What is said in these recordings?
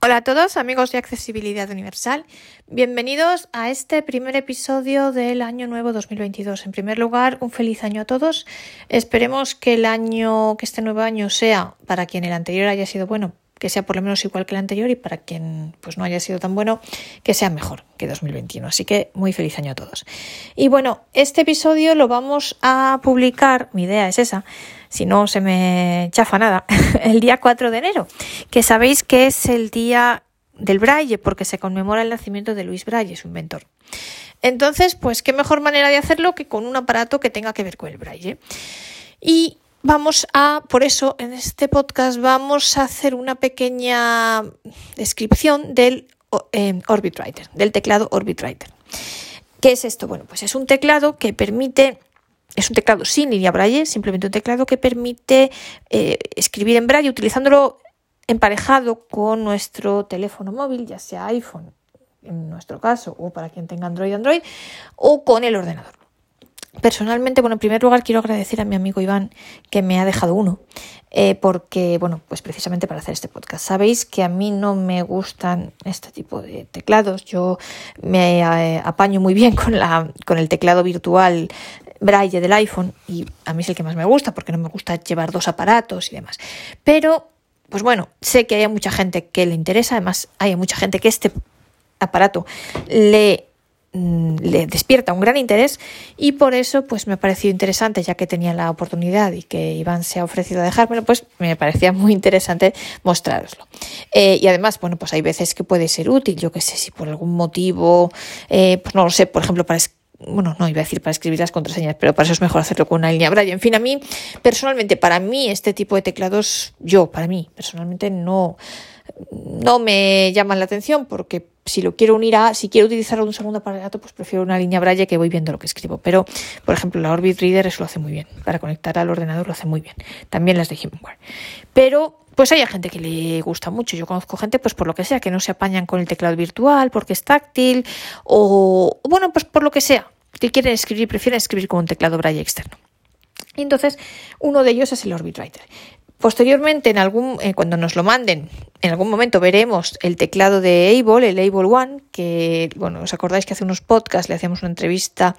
Hola a todos amigos de Accesibilidad Universal, bienvenidos a este primer episodio del año nuevo 2022. En primer lugar, un feliz año a todos. Esperemos que el año, que este nuevo año sea, para quien el anterior haya sido bueno, que sea por lo menos igual que el anterior y para quien pues no haya sido tan bueno, que sea mejor que 2021. Así que muy feliz año a todos. Y bueno, este episodio lo vamos a publicar, mi idea es esa, si no se me chafa nada, el día 4 de enero, que sabéis que es el día del braille porque se conmemora el nacimiento de Luis Braille, su inventor. Entonces, pues qué mejor manera de hacerlo que con un aparato que tenga que ver con el braille. Y vamos a, por eso, en este podcast vamos a hacer una pequeña descripción del eh, Orbit Writer, del teclado Orbit Writer. ¿Qué es esto? Bueno, pues es un teclado que permite es un teclado sin línea braille, simplemente un teclado que permite eh, escribir en braille utilizándolo emparejado con nuestro teléfono móvil, ya sea iPhone en nuestro caso, o para quien tenga Android, Android, o con el ordenador. Personalmente, bueno, en primer lugar quiero agradecer a mi amigo Iván que me ha dejado uno, eh, porque, bueno, pues precisamente para hacer este podcast. Sabéis que a mí no me gustan este tipo de teclados. Yo me eh, apaño muy bien con, la, con el teclado virtual braille del iPhone y a mí es el que más me gusta porque no me gusta llevar dos aparatos y demás. Pero, pues bueno, sé que hay mucha gente que le interesa, además hay mucha gente que este aparato le le despierta un gran interés y por eso pues me ha parecido interesante ya que tenía la oportunidad y que Iván se ha ofrecido a dejármelo pues me parecía muy interesante mostraroslo eh, y además bueno pues hay veces que puede ser útil yo que sé si por algún motivo eh, pues no lo sé por ejemplo para bueno, no iba a decir para escribir las contraseñas, pero para eso es mejor hacerlo con una línea braille. En fin, a mí, personalmente, para mí, este tipo de teclados, yo, para mí, personalmente, no, no me llaman la atención porque si lo quiero unir a, si quiero utilizarlo un segundo aparato, pues prefiero una línea braille que voy viendo lo que escribo. Pero, por ejemplo, la Orbit Reader eso lo hace muy bien. Para conectar al ordenador lo hace muy bien. También las de Humanware. Pero, pues hay gente que le gusta mucho. Yo conozco gente, pues por lo que sea, que no se apañan con el teclado virtual porque es táctil o, bueno, pues por lo que sea, que quieren escribir, prefieren escribir con un teclado braille externo. Y entonces, uno de ellos es el Orbit Writer. Posteriormente, en algún, eh, cuando nos lo manden, en algún momento veremos el teclado de Able, el Able One, que, bueno, os acordáis que hace unos podcasts le hacíamos una entrevista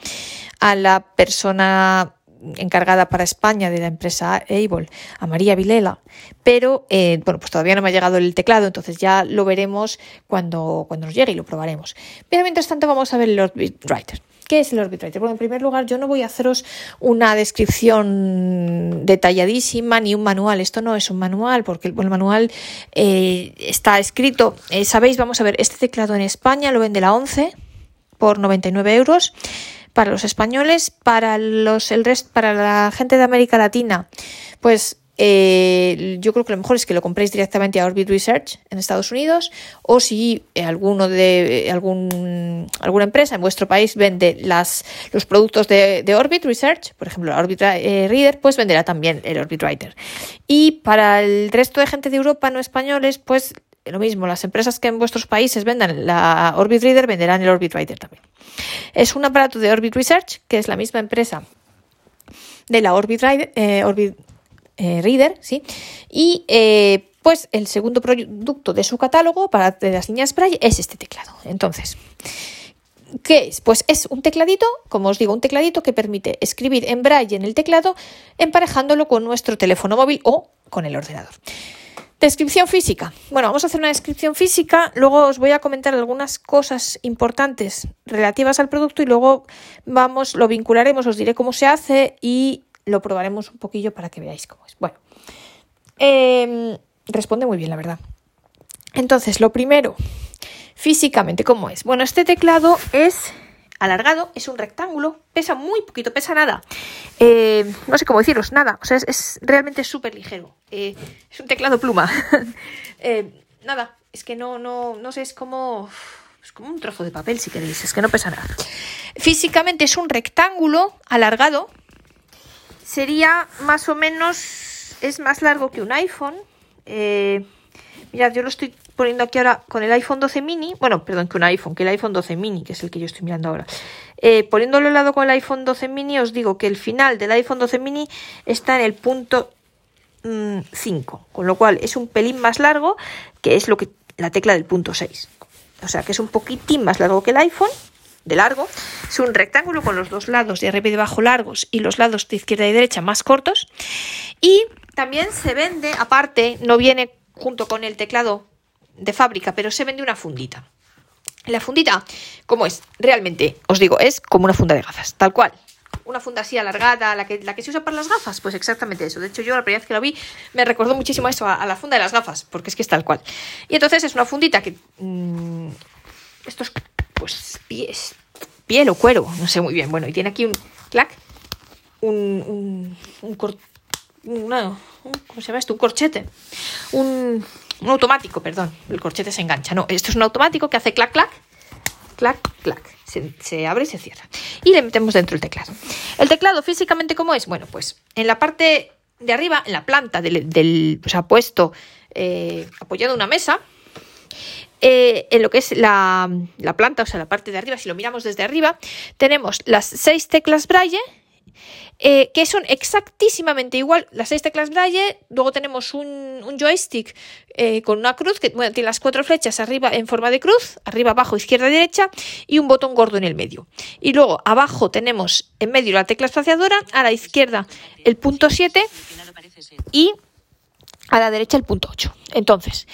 a la persona encargada para España de la empresa Able, a María Vilela, pero eh, bueno, pues todavía no me ha llegado el teclado, entonces ya lo veremos cuando, cuando nos llegue y lo probaremos. Pero mientras tanto vamos a ver Orbit Writer. ¿Qué es el Orbit Writer? Bueno, en primer lugar, yo no voy a haceros una descripción detalladísima ni un manual. Esto no es un manual, porque el, manual eh, está escrito. Eh, Sabéis, vamos a ver, este teclado en España lo vende la 11 por 99 euros para los españoles, para los el resto, para la gente de América Latina, pues eh, yo creo que lo mejor es que lo compréis directamente a Orbit Research en Estados Unidos o si eh, alguno de eh, algún, alguna empresa en vuestro país vende las, los productos de, Orbit Research, por ejemplo, Orbit Reader, pues venderá también el Orbit Writer. Y para el resto de gente de Europa no españoles, pues lo mismo, las empresas que en vuestros países vendan la Orbit Reader venderán el Orbit Writer también. Es un aparato de Orbit Research, que es la misma empresa de la Orbit, eh, eh, Reader, ¿sí? Y eh, pues el segundo producto de su catálogo para las líneas Braille es este teclado. Entonces, ¿qué es? Pues es un tecladito, como os digo, un tecladito que permite escribir en Braille en el teclado emparejándolo con nuestro teléfono móvil o con el ordenador. Descripción física. Bueno, vamos a hacer una descripción física, luego os voy a comentar algunas cosas importantes relativas al producto y luego vamos, lo vincularemos, os diré cómo se hace y lo probaremos un poquillo para que veáis cómo es. Bueno, em, responde muy bien, la verdad. Entonces, lo primero, físicamente, ¿cómo es? Bueno, este teclado es alargado, es un rectángulo, pesa muy poquito, pesa nada. Eh, no sé cómo deciros, nada. O sea, es, realmente súper ligero. Eh, es un teclado pluma. Eh, nada, es que no, no, no sé, es como. Es como un trozo de papel, si queréis, es que no pesa nada. Físicamente es un rectángulo alargado. Sería más o menos. Es más largo que un iPhone. mirad, yo lo estoy poniendo aquí ahora con el iPhone 12 mini, bueno, perdón, que un iPhone, que el iPhone 12 mini, que es el que yo estoy mirando ahora. Eh, poniéndolo al lado con el iPhone 12 mini, os digo que el final del iPhone 12 mini está en el punto 5, mm, con lo cual es un pelín más largo, que es lo que la tecla del punto 6. O sea que es un poquitín más largo que el iPhone, de largo. Es un rectángulo con los dos lados de arriba y de abajo largos y los lados de izquierda y derecha más cortos. Y también se vende, aparte, no viene junto con el teclado de fábrica, pero se vende una fundita. La fundita, ¿cómo es? Realmente, os digo, es como una funda de gafas, tal cual. Una funda así alargada, la que, la que se usa para las gafas, pues exactamente eso. De hecho, yo la primera vez que la vi me recordó muchísimo eso, a, la funda de las gafas, porque es que es tal cual. Y entonces es una fundita que... Mmm, esto es, pues, pies, piel o cuero, no sé muy bien. Bueno, y tiene aquí un clac, un, un, ¿cómo se llama esto? Un corchete, un, automático, perdón, el corchete se engancha. No, esto es un automático que hace clac, clac, clac, clac. Se, abre y se cierra. Y le metemos dentro el teclado. El teclado físicamente, ¿cómo es? Bueno, pues en la parte de arriba, en la planta del, del o sea, puesto eh, apoyado una mesa, eh, en lo que es la, la, planta, o sea, la parte de arriba, si lo miramos desde arriba, tenemos las seis teclas Braille eh, que son exactísimamente igual las seis teclas Braille. Luego tenemos un, joystick eh, con una cruz que tiene las cuatro flechas arriba en forma de cruz, arriba, abajo, izquierda, derecha y un botón gordo en el medio. Y luego abajo tenemos en medio la tecla espaciadora, a la izquierda el punto 7 y a la derecha el punto 8. Entonces,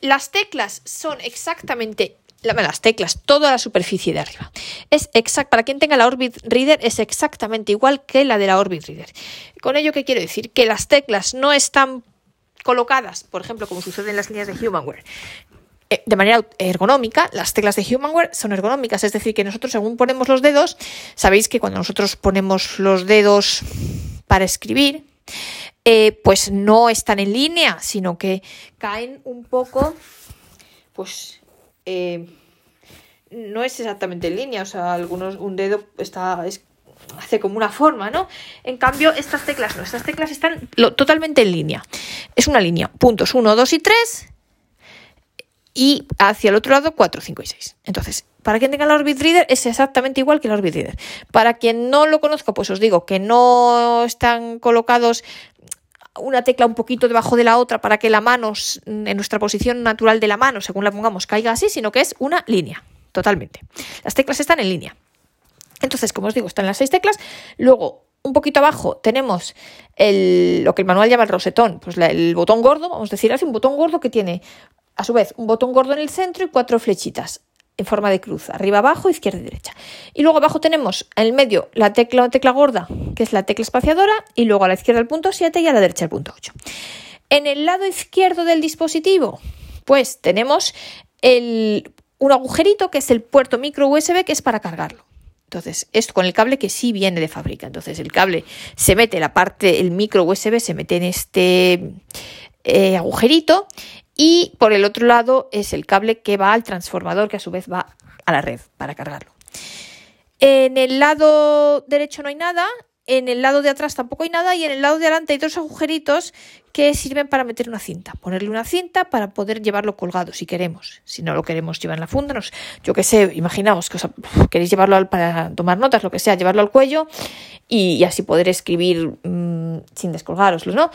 las teclas son exactamente las teclas, toda la superficie de arriba. Es exact, para quien tenga la Orbit Reader es exactamente igual que la de la Orbit Reader. Con ello, ¿qué quiero decir? Que las teclas no están colocadas, por ejemplo, como sucede en las líneas de Humanware, eh, de manera ergonómica, las teclas de Humanware son ergonómicas, es decir, que nosotros según ponemos los dedos, sabéis que cuando nosotros ponemos los dedos para escribir, eh, pues no están en línea, sino que caen un poco, pues eh, no es exactamente en línea, o sea, algunos, un dedo está, hace como una forma, ¿no? En cambio, estas teclas no, estas teclas están totalmente en línea. Es una línea, puntos 1, 2 y 3, y hacia el otro lado 4, 5 y 6. Entonces, para quien tenga el Orbit Reader es exactamente igual que el Orbit Reader. Para quien no lo conozca, pues os digo que no están colocados una tecla un poquito debajo de la otra para que la mano, en nuestra posición natural de la mano, según la pongamos, caiga así, sino que es una línea, totalmente. Las teclas están en línea. Entonces, como os digo, están las seis teclas. Luego, un poquito abajo tenemos el, lo que el manual llama el rosetón, pues el botón gordo, vamos a decir así, un botón gordo que tiene a su vez un botón gordo en el centro y cuatro flechitas en forma de cruz, arriba, abajo, izquierda y derecha. Y luego abajo tenemos en el medio la tecla, tecla gorda, que es la tecla espaciadora, y luego a la izquierda el punto 7 y a la derecha el punto 8. En el lado izquierdo del dispositivo, pues tenemos el, un agujerito que es el puerto micro USB que es para cargarlo. Entonces, esto con el cable que sí viene de fábrica. Entonces, el cable se mete, la parte, el micro USB se mete en este eh, agujerito y por el otro lado es el cable que va al transformador que a su vez va a la red para cargarlo. En el lado derecho no hay nada, en el lado de atrás tampoco hay nada y en el lado de adelante hay dos agujeritos que sirven para meter una cinta. Ponerle una cinta para poder llevarlo colgado si queremos. Si no lo queremos llevar en la funda, yo qué sé, imaginaos que queréis llevarlo para tomar notas, lo que sea, llevarlo al cuello y, así poder escribir mmm, sin descolgaroslo, ¿no?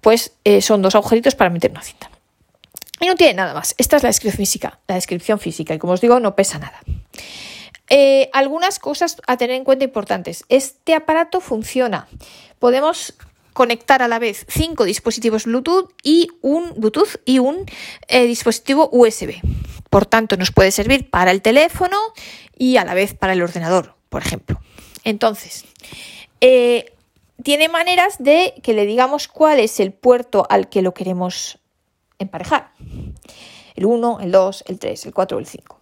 Pues eh, son dos agujeritos para meter una cinta. Y no tiene nada más. Esta es la descripción física, la descripción física, y como os digo, no pesa nada. Eh, algunas cosas a tener en cuenta importantes. Este aparato funciona. Podemos conectar a la vez cinco dispositivos Bluetooth y un Bluetooth y un eh, dispositivo USB. Por tanto, nos puede servir para el teléfono y a la vez para el ordenador, por ejemplo. Entonces, eh, tiene maneras de que le digamos cuál es el puerto al que lo queremos emparejar. El 1, el 2, el 3, el 4 o el 5.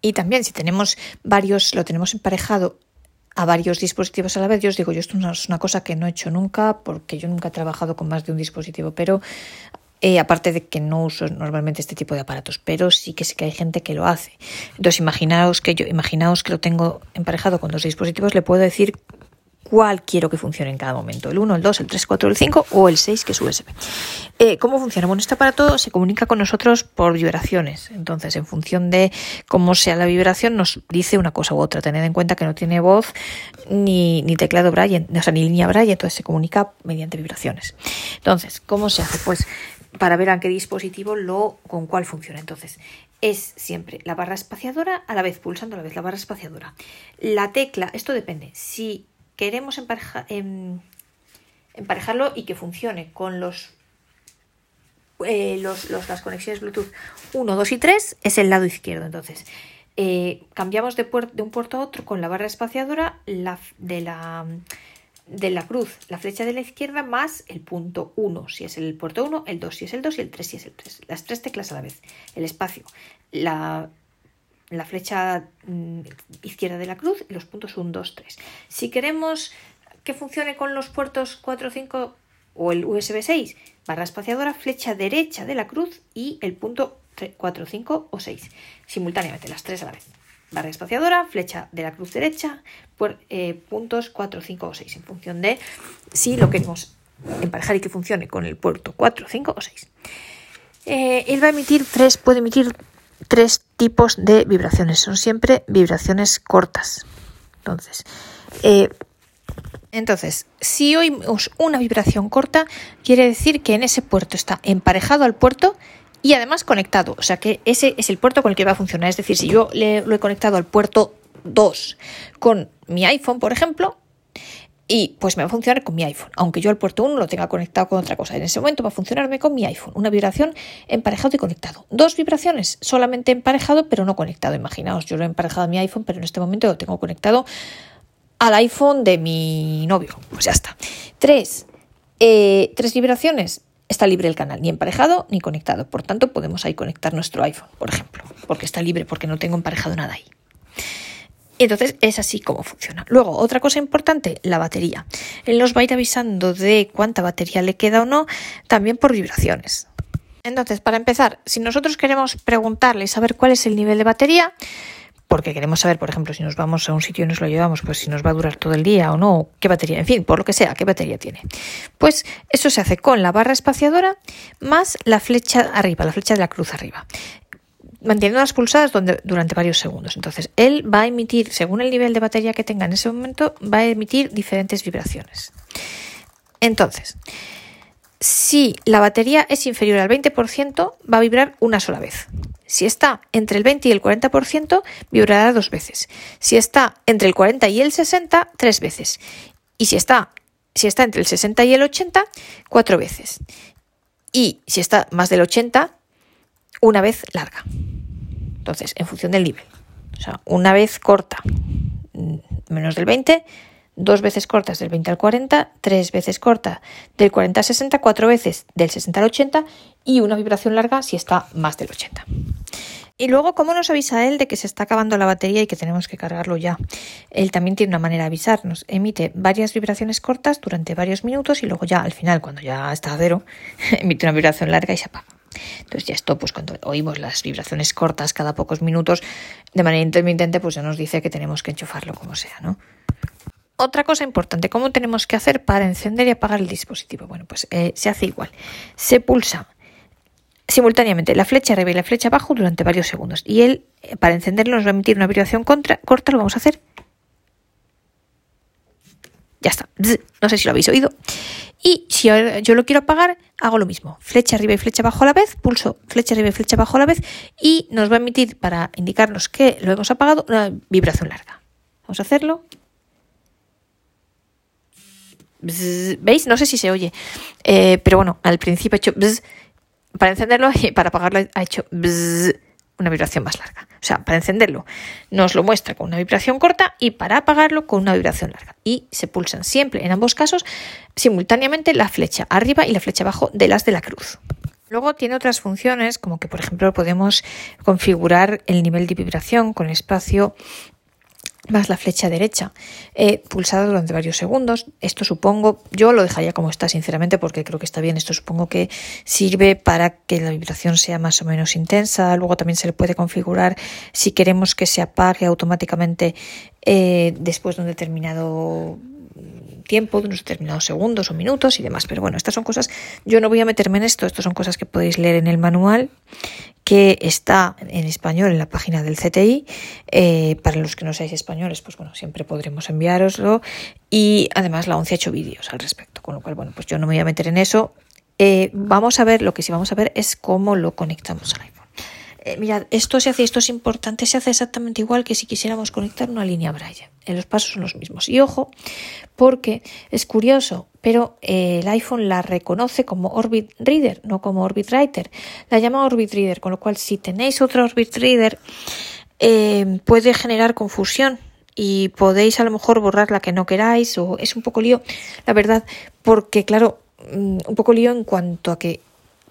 Y también si tenemos varios, lo tenemos emparejado a varios dispositivos a la vez, yo os digo, yo esto es una cosa que no he hecho nunca porque yo nunca he trabajado con más de un dispositivo, pero eh, aparte de que no uso normalmente este tipo de aparatos, pero sí que sé que hay gente que lo hace. Entonces imaginaos que yo, imaginaos que lo tengo emparejado con dos dispositivos, le puedo decir cuál quiero que funcione en cada momento, el 1, el 2, el 3, el 4, el 5 o el 6 que es USB. Eh, ¿Cómo funciona? Bueno, este aparato se comunica con nosotros por vibraciones, entonces en función de cómo sea la vibración nos dice una cosa u otra, tened en cuenta que no tiene voz ni, ni teclado Braille, o sea, ni línea Braille, entonces se comunica mediante vibraciones. Entonces, ¿cómo se hace? Pues para ver a qué dispositivo lo con cuál funciona. Entonces, es siempre la barra espaciadora a la vez pulsando a la vez la barra espaciadora. La tecla, esto depende. Si queremos em, emparejarlo y que funcione con los, eh, los, las conexiones Bluetooth 1, 2 y 3, es el lado izquierdo. Entonces, eh, cambiamos de, de, un puerto a otro con la barra espaciadora la, de la de la cruz, la flecha de la izquierda más el punto 1 si es el puerto 1, el 2 si es el 2 y el 3 si es el 3. Las tres teclas a la vez. El espacio, la, la flecha mm, izquierda de la cruz y los puntos 1, 2, 3. Si queremos que funcione con los puertos 4, 5 o el USB 6, barra espaciadora, flecha derecha de la cruz y el punto 4, 5 o 6. Simultáneamente, las tres a la vez barra espaciadora, flecha de la cruz derecha, por, eh, puntos 4, 5 o 6, en función de si lo queremos emparejar y que funcione con el puerto 4, 5 o 6. Eh, él va a emitir tres, puede emitir tres tipos de vibraciones, son siempre vibraciones cortas. Entonces, eh, entonces, si oímos una vibración corta, quiere decir que en ese puerto está emparejado al puerto y además conectado. O sea que ese es el puerto con el que va a funcionar. Es decir, si yo le, lo he conectado al puerto 2 con mi iPhone, por ejemplo, y pues me va a funcionar con mi iPhone, aunque yo al puerto 1 lo tenga conectado con otra cosa. En ese momento va a funcionarme con mi iPhone. Una vibración emparejado y conectado. Dos vibraciones, solamente emparejado pero no conectado. Imaginaos, yo lo he emparejado a mi iPhone, pero en este momento lo tengo conectado al iPhone de mi novio. Pues ya está. Tres, eh, tres vibraciones está libre el canal, ni emparejado ni conectado. Por tanto, podemos ahí conectar nuestro iPhone, por ejemplo, porque está libre, porque no tengo emparejado nada ahí. Entonces es así como funciona. Luego, otra cosa importante, la batería. Él nos va a ir avisando de cuánta batería le queda o no, también por vibraciones. Entonces, para empezar, si nosotros queremos preguntarle y saber cuál es el nivel de batería, porque queremos saber, por ejemplo, si nos vamos a un sitio y nos lo llevamos, pues si nos va a durar todo el día o no, qué batería, en fin, por lo que sea, qué batería tiene. Pues eso se hace con la barra espaciadora más la flecha arriba, la flecha de la cruz arriba manteniendo las pulsadas durante varios segundos. Entonces, él va a emitir, según el nivel de batería que tenga en ese momento, va a emitir diferentes vibraciones. Entonces, si la batería es inferior al 20%, va a vibrar una sola vez. Si está entre el 20 y el 40%, vibrará dos veces. Si está entre el 40 y el 60, tres veces. Y si está, si está entre el 60 y el 80, cuatro veces. Y si está más del 80, una vez larga. Entonces, en función del nivel. O sea, una vez corta, mm, menos del 20, dos veces cortas del 20 al 40, tres veces corta del 40 al 60, cuatro veces del 60 al 80 y una vibración larga si está más del 80. Y luego, ¿cómo nos avisa él de que se está acabando la batería y que tenemos que cargarlo ya? Él también tiene una manera de avisarnos. Emite varias vibraciones cortas durante varios minutos y luego ya al final, cuando ya está a cero, emite una vibración larga y se apaga. Entonces ya esto, pues cuando oímos las vibraciones cortas cada pocos minutos de manera intermitente, pues ya nos dice que tenemos que enchufarlo como sea, ¿no? Otra cosa importante, ¿cómo tenemos que hacer para encender y apagar el dispositivo? Bueno, pues eh, se hace igual. Se pulsa simultáneamente la flecha arriba y la flecha abajo durante varios segundos. Y él, eh, para encenderlo, nos va a emitir una vibración contra, corta, lo vamos a hacer. Ya está. No sé si lo habéis oído. Y si yo lo quiero apagar, hago lo mismo. Flecha arriba y flecha abajo a la vez, pulso flecha arriba y flecha abajo a la vez y nos va a emitir para indicarnos que lo hemos apagado una vibración larga. Vamos a hacerlo. ¿Veis? No sé si se oye. Eh, pero bueno, al principio ha hecho para encenderlo y para apagarlo ha hecho una vibración más larga. O sea, para encenderlo nos lo muestra con una vibración corta y para apagarlo con una vibración larga. Y se pulsan siempre, en ambos casos, simultáneamente la flecha arriba y la flecha abajo de las de la cruz. Luego tiene otras funciones, como que por ejemplo podemos configurar el nivel de vibración con espacio más la flecha derecha, eh, pulsada durante varios segundos. Esto supongo, yo lo dejaría como está, sinceramente, porque creo que está bien. Esto supongo que sirve para que la vibración sea más o menos intensa. Luego también se le puede configurar si queremos que se apague automáticamente eh, después de un determinado tiempo, de unos determinados segundos o minutos y demás. Pero bueno, estas son cosas, yo no voy a meterme en esto, estas son cosas que podéis leer en el manual que está en español en la página del CTI. Eh, para los que no seáis españoles, pues bueno, siempre podremos enviároslo. Y además la ONCE ha hecho vídeos al respecto, con lo cual, bueno, pues yo no me voy a meter en eso. eh, vamos a ver, lo que sí vamos a ver es cómo lo conectamos al iPhone. Eh, mirad, esto se hace, esto es importante, se hace exactamente igual que si quisiéramos conectar una línea Braille. Los pasos son los mismos. Y ojo, porque es curioso, pero eh, el iPhone la reconoce como Orbit Reader, no como Orbit Writer. La llama Orbit Reader, con lo cual si tenéis otro Orbit Reader eh, puede generar confusión y podéis a lo mejor borrar la que no queráis o es un poco lío, la verdad, porque claro, mm, un poco lío en cuanto a que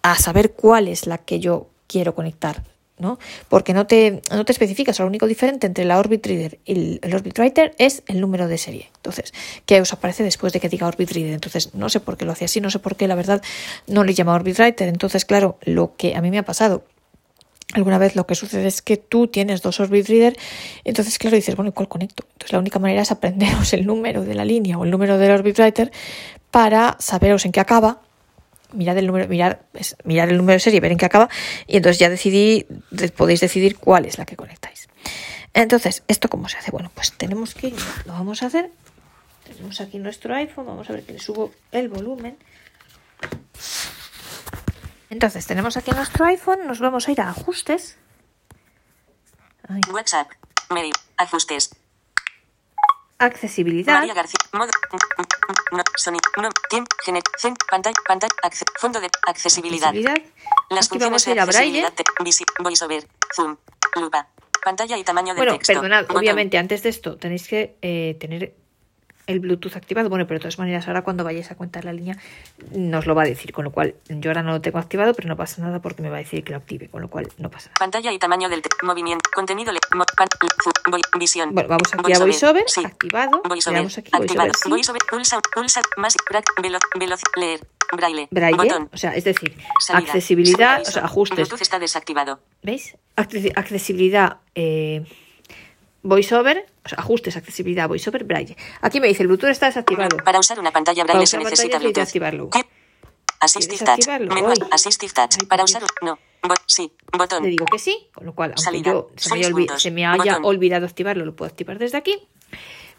a saber cuál es la que yo quiero conectar. ¿No? Porque no te, no te especificas, lo único diferente entre la Orbit Reader y el, Orbit Writer es el número de serie. Entonces, ¿qué os aparece después de que diga Orbit Reader? Entonces, no sé por qué lo hacía así, no sé por qué, la verdad, no le llama Orbit Writer. Entonces, claro, lo que a mí me ha pasado alguna vez lo que sucede es que tú tienes dos Orbit Reader, entonces claro, dices, bueno, ¿y cuál conecto? Entonces la única manera es aprenderos el número de la línea o el número del Orbit Writer para saberos en qué acaba mirad el número, mirar, mirar el número de serie, ver en qué acaba, y entonces ya decidí, podéis decidir cuál es la que conectáis. Entonces, ¿esto cómo se hace? Bueno, pues tenemos que lo vamos a hacer. Tenemos aquí nuestro iPhone, vamos a ver que le subo el volumen. Entonces, tenemos aquí nuestro iPhone, nos vamos a ir a ajustes. WhatsApp, medio, ajustes, accesibilidad. María García. Modo. No, sonido. No, tiempo. Genet. Zen, pantalla. Pantalla. Acce, fondo de accesibilidad. accesibilidad. Las Aquí funciones vamos a ir a de braille. accesibilidad. Visi, voiceover. Zoom. Lupa. Pantalla y tamaño de Bueno, texto. perdonad, obviamente antes de esto tenéis que eh, tener el Bluetooth activado. Bueno, pero de todas maneras ahora cuando vayáis a contar la línea nos lo va a decir, con lo cual yo ahora no lo tengo activado, pero no pasa nada porque me va a decir que lo active, con lo cual no pasa nada. Pantalla y tamaño del. Movimiento. Contenido. Le, mo, visión. Bueno, vamos aquí a VoiceOver, Sí. activado, le VoiceOver. damos aquí Activado. VoiceOver, sí. Pulsa. Pulsa. Más. Velo, veloz. Leer. Braille. Braille, Botón. o sea, es decir, Salida. accesibilidad, o sea, ajustes, Bluetooth está desactivado. ¿veis? Acce- Accesibilidad, eh, VoiceOver, o sea, ajustes, accesibilidad, VoiceOver, Braille. Aquí me dice el Bluetooth está desactivado. Para usar una pantalla braille se necesita Bluetooth. Assistive ¿Quieres Touch. Menú. Assistive Touch. Para usar. No. Bo- sí. Botón. Le digo que sí, con lo cual, aunque Salida. yo se me, haya, Seis olvi- puntos. se me haya Botón. olvidado activarlo, lo puedo activar desde aquí.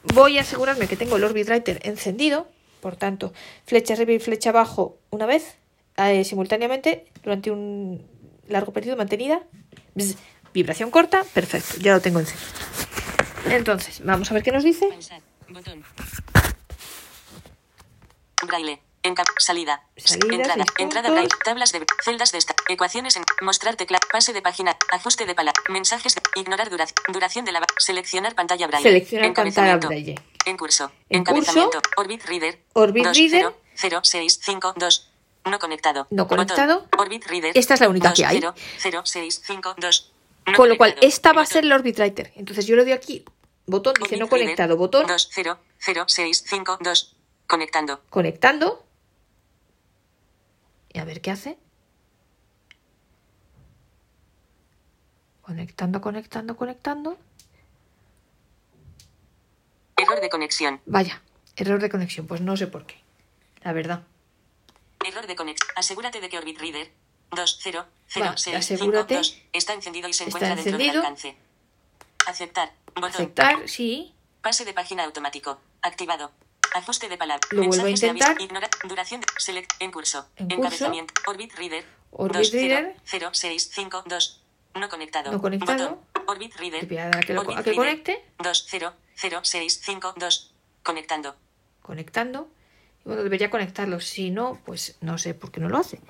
Voy a asegurarme que tengo el Orbit Writer encendido, por tanto, flecha arriba y flecha abajo una vez, eh, simultáneamente, durante un largo periodo mantenida. Bzz, vibración corta, perfecto, ya lo tengo encendido. Entonces, vamos a ver qué nos dice. Botón. Braille. Enca- salida. Salida, entrada. Entrada braille. Tablas de celdas de esta. Ecuaciones en mostrar tecla. Pase de página. Ajuste de palabra. Mensajes de ignorar duración. Duración de la seleccionar pantalla braille. Seleccionar pantalla. Braille. En curso. En Encabezamiento. Orbit Reader. Orbit 2, Reader. 0, 0, 6, 5, 2. No conectado. No Botón. conectado. Orbit Reader. Esta es la única 2, que hay. 0, 0, 6, 5, 2. No Con lo cual, esta va a ser el Orbit Writer. Entonces yo le doy aquí, botón, dice no conectado, botón, 2, 0, 0, 6, 5, 2. Conectando. conectando. Y a ver qué hace. Conectando, conectando, conectando. Error de conexión. Vaya, error de conexión. Pues no sé por qué. La verdad. Error de conexión. Asegúrate de que Orbit Reader 2, 0, 0, Va, 6, 5, asegúrate. 2 está encendido y se encuentra dentro del alcance. Aceptar. Botón. Aceptar, sí. Pase de página automático. Activado. Ajuste de palabra. Lo vuelvo a Mensajes de aviso. intentar. Ignora. Duración de. Select. En curso. En curso. Encabezamiento. Orbit Reader. Orbit 2, 0, Reader. 0, 6, 5, 2. No conectado. No conectado. Botón. Orbit Reader. Voy a dar a que, lo- Orbit a que Reader. conecte. 2, 0, 0, 6, 5, 2. Conectando. Conectando. Y bueno, debería conectarlo. Si no, pues no sé por qué no lo hace.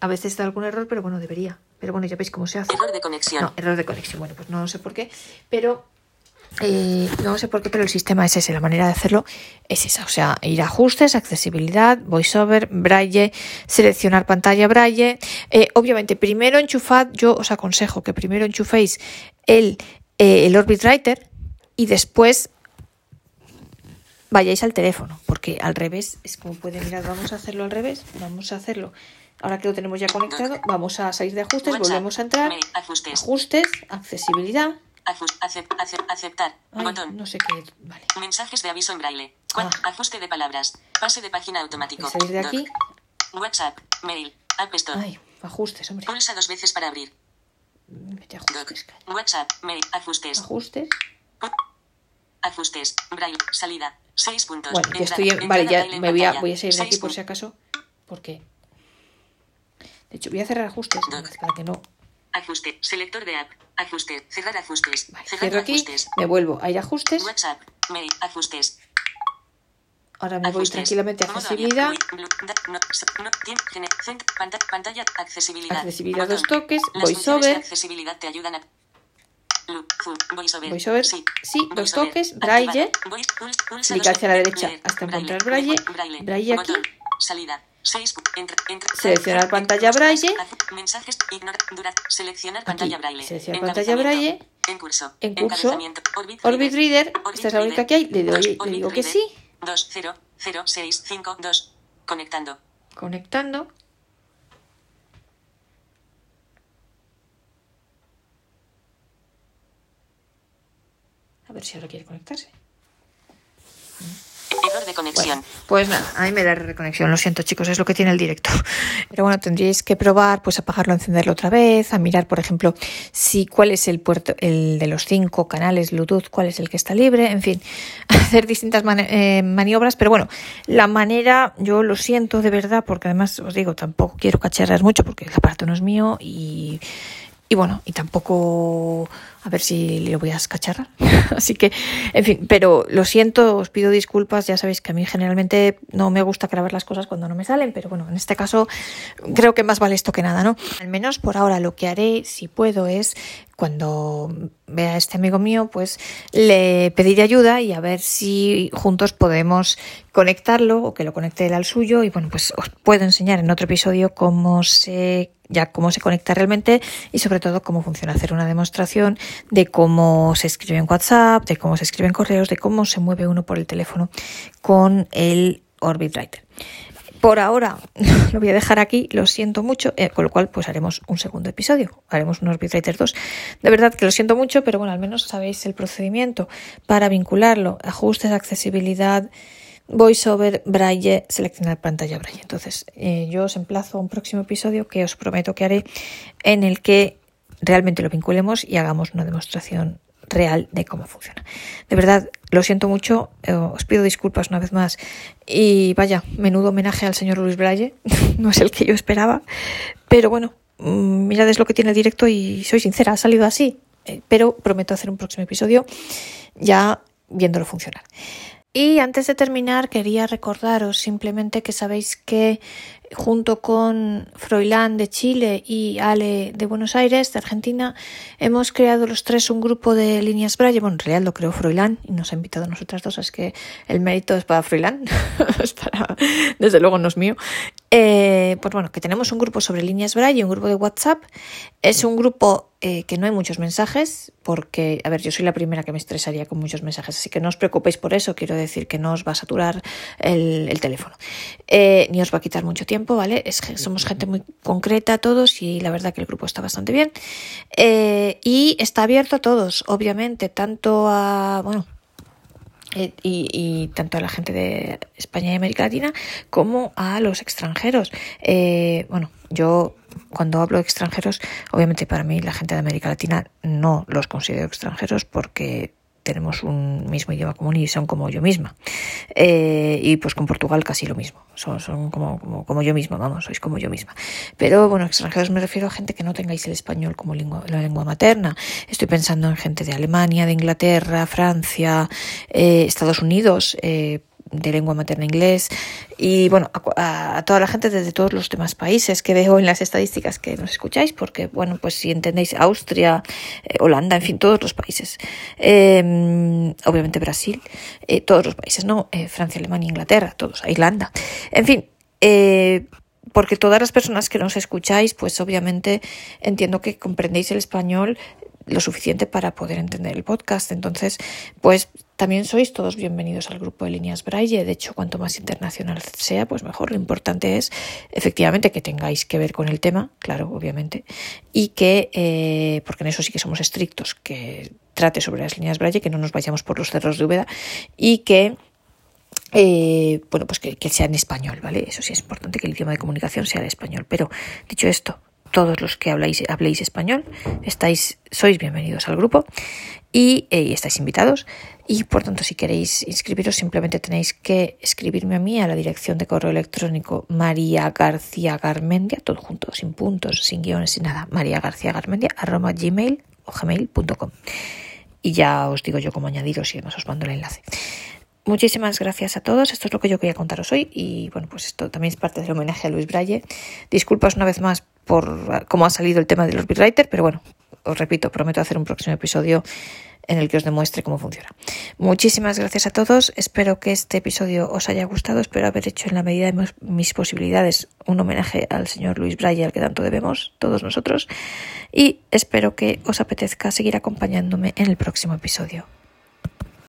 A veces da algún error, pero bueno, debería. Pero bueno, ya veis cómo se hace. Error de conexión. No, error de conexión. Bueno, pues no sé por qué, pero eh, no sé por qué, pero el sistema es ese. La manera de hacerlo es esa. O sea, ir a ajustes, accesibilidad, voiceover, braille, seleccionar pantalla braille. Eh, obviamente, primero enchufad, yo os aconsejo que primero enchuféis el, eh, el Orbit Writer y después vayáis al teléfono, porque al revés es como puede mirar, vamos a hacerlo al revés, vamos a hacerlo. Ahora que lo tenemos ya conectado, vamos a salir de ajustes, WhatsApp. volvemos a entrar. Ajustes. Ajustes, accesibilidad. Ajust- acep- acep- aceptar. Ay, Botón. no sé qué. Vale. Mensajes de aviso en braille. Ah. Ajuste de palabras. Pase de página automático. Salir de Doc. aquí. WhatsApp. Mail. App Store. Ay, ajustes, hombre. Pulsa dos veces para abrir. Vete a Doc. ajustes. WhatsApp. Mail. Ajustes. Ajustes. Ajustes. Braille. Salida. 6 puntos. Bueno, ya estoy en- Vale, ya me voy a, voy a salir de aquí por si acaso. Porque. De hecho, voy a cerrar ajustes Doc. para que no. Ajuste. Selector de app. Ajuste. Cerrar ajustes. Vale, Cerrar cierro aquí, ajustes. me vuelvo a ir a ajustes. WhatsApp. Mail. Ajustes. Ahora me voy Ajustes. tranquilamente a accesibilidad. Pantalla. Accesibilidad. Accesibilidad, dos toques, voiceover. accesibilidad te ayudan a. Voiceover. VoiceOver, sí, dos Voiceover. toques, braille. Clic dos hacia la derecha hasta encontrar braille. Braille. Aquí. Salida. Seleccionar pantalla braille. Mensajes. Ignora. Dura. Seleccionar Aquí, pantalla braille. seleccionar pantalla braille. En curso. En curso. Encabezamiento. Orbit, Orbit Reader, esta es la única que hay, le doy- le digo que sí. 2, 0, 0, 6, 5, 2. Conectando. Conectando. A ver si ahora quiere conectarse. Pues nada, a mí me da reconexión, lo siento chicos, es lo que tiene el directo. Pero bueno, tendríais que probar, pues apagarlo, encenderlo otra vez, a mirar, por ejemplo, si cuál es el puerto, el de los cinco canales Bluetooth, cuál es el que está libre, en fin, hacer distintas eh, maniobras. Pero bueno, la manera, yo lo siento de verdad, porque además os digo, tampoco quiero cacharrar mucho porque el aparato no es mío y y bueno, y tampoco a ver si lo voy a escacharrar. Así que, en fin, pero lo siento, os pido disculpas. Ya sabéis que a mí generalmente no me gusta grabar las cosas cuando no me salen, pero bueno, en este caso creo que más vale esto que nada, ¿no? Al menos por ahora lo que haré, si puedo, es cuando vea a este amigo mío, pues le pediré ayuda y a ver si juntos podemos conectarlo o que lo conecte él al suyo. Y bueno, pues os puedo enseñar en otro episodio cómo se ya cómo se conecta realmente y sobre todo cómo funciona hacer una demostración de cómo se escribe en WhatsApp, de cómo se escribe en correos, de cómo se mueve uno por el teléfono con el Orbit Writer. Por ahora lo voy a dejar aquí, lo siento mucho, eh, con lo cual pues haremos un segundo episodio, haremos un Orbit Writer 2. De verdad que lo siento mucho, pero bueno, al menos sabéis el procedimiento para vincularlo, ajustes, accesibilidad, VoiceOver, Braille, seleccionar pantalla Braille. Entonces, eh, yo os emplazo a un próximo episodio que os prometo que haré en el que realmente lo vinculemos y hagamos una demostración real de cómo funciona. De verdad, lo siento mucho, eh, os pido disculpas una vez más y vaya, menudo homenaje al señor Luis Braille, no es el que yo esperaba, pero bueno, mm, mirad es lo que tiene el directo y soy sincera, ha salido así, eh, pero prometo hacer un próximo episodio ya viéndolo funcionar. Y antes de terminar, quería recordaros simplemente que sabéis que junto con Froilán de Chile y Ale de Buenos Aires, de Argentina, hemos creado los tres un grupo de líneas Braille. Bueno, en realidad lo creó Froilán y nos ha invitado a nosotras dos, es que el mérito es para Froilán, es para, desde luego no es mío. Eh, pues bueno, que tenemos un grupo sobre líneas Braille, un grupo de WhatsApp. Es un grupo eh, que no hay muchos mensajes, porque, a ver, yo soy la primera que me estresaría con muchos mensajes, así que no os preocupéis por eso, quiero decir que no os va a saturar el, el teléfono, eh, ni os va a quitar mucho tiempo, ¿vale? Es somos gente muy concreta todos y la verdad que el grupo está bastante bien. Eh, y está abierto a todos, obviamente, tanto a, bueno, eh, y, y, tanto a la gente de España y América Latina como a los extranjeros. Eh, bueno, yo cuando hablo de extranjeros, obviamente para mí la gente de América Latina no los considero extranjeros porque tenemos un mismo idioma común y son como yo misma. Eh, y pues con Portugal casi lo mismo. Son, son como, como, como, yo misma, vamos, sois como yo misma. Pero bueno, extranjeros me refiero a gente que no tengáis el español como lengua, la lengua materna. Estoy pensando en gente de Alemania, de Inglaterra, Francia, eh, Estados Unidos, eh, de lengua materna inglés. Y bueno a, a, toda la gente desde todos los demás países que veo en las estadísticas que nos escucháis porque bueno pues si entendéis Austria eh, Holanda en fin todos los países. Eh, obviamente Brasil eh, todos los países no Francia Alemania Inglaterra todos Irlanda. En fin eh, porque todas las personas que nos escucháis pues obviamente entiendo que comprendéis el español lo suficiente para poder entender el podcast. Entonces, pues también sois todos bienvenidos al grupo de líneas Braille. De hecho, cuanto más internacional sea, pues mejor. Lo importante es, efectivamente, que tengáis que ver con el tema, claro, obviamente, y que, eh, porque en eso sí que somos estrictos, que trate sobre las líneas Braille, que no nos vayamos por los cerros de Úbeda y que eh, bueno, pues que, que, sea en español, ¿vale? Eso sí es importante que el idioma de comunicación sea el español. Pero dicho esto, todos los que habláis, habléis español, estáis, sois bienvenidos al grupo. y, eh, estáis invitados. Y por tanto, si queréis inscribiros, simplemente tenéis que escribirme a mí a la dirección de correo electrónico María García Garmendia, todo junto, sin puntos, sin guiones, sin nada, María García Garmendia, arroba gmail o gmail.com. Y ya os digo yo cómo añadiros y además os mando el enlace. Muchísimas gracias a todos. Esto es lo que yo quería contaros hoy. Y bueno, pues esto también es parte del homenaje a Luis Braille. Disculpas una vez más por cómo ha salido el tema de los Writer, pero bueno, os repito, prometo hacer un próximo episodio en el que os demuestre cómo funciona. Muchísimas gracias a todos. Espero que este episodio os haya gustado. Espero haber hecho en la medida de mis posibilidades un homenaje al señor Luis Braille, al que tanto debemos todos nosotros. Y espero que os apetezca seguir acompañándome en el próximo episodio.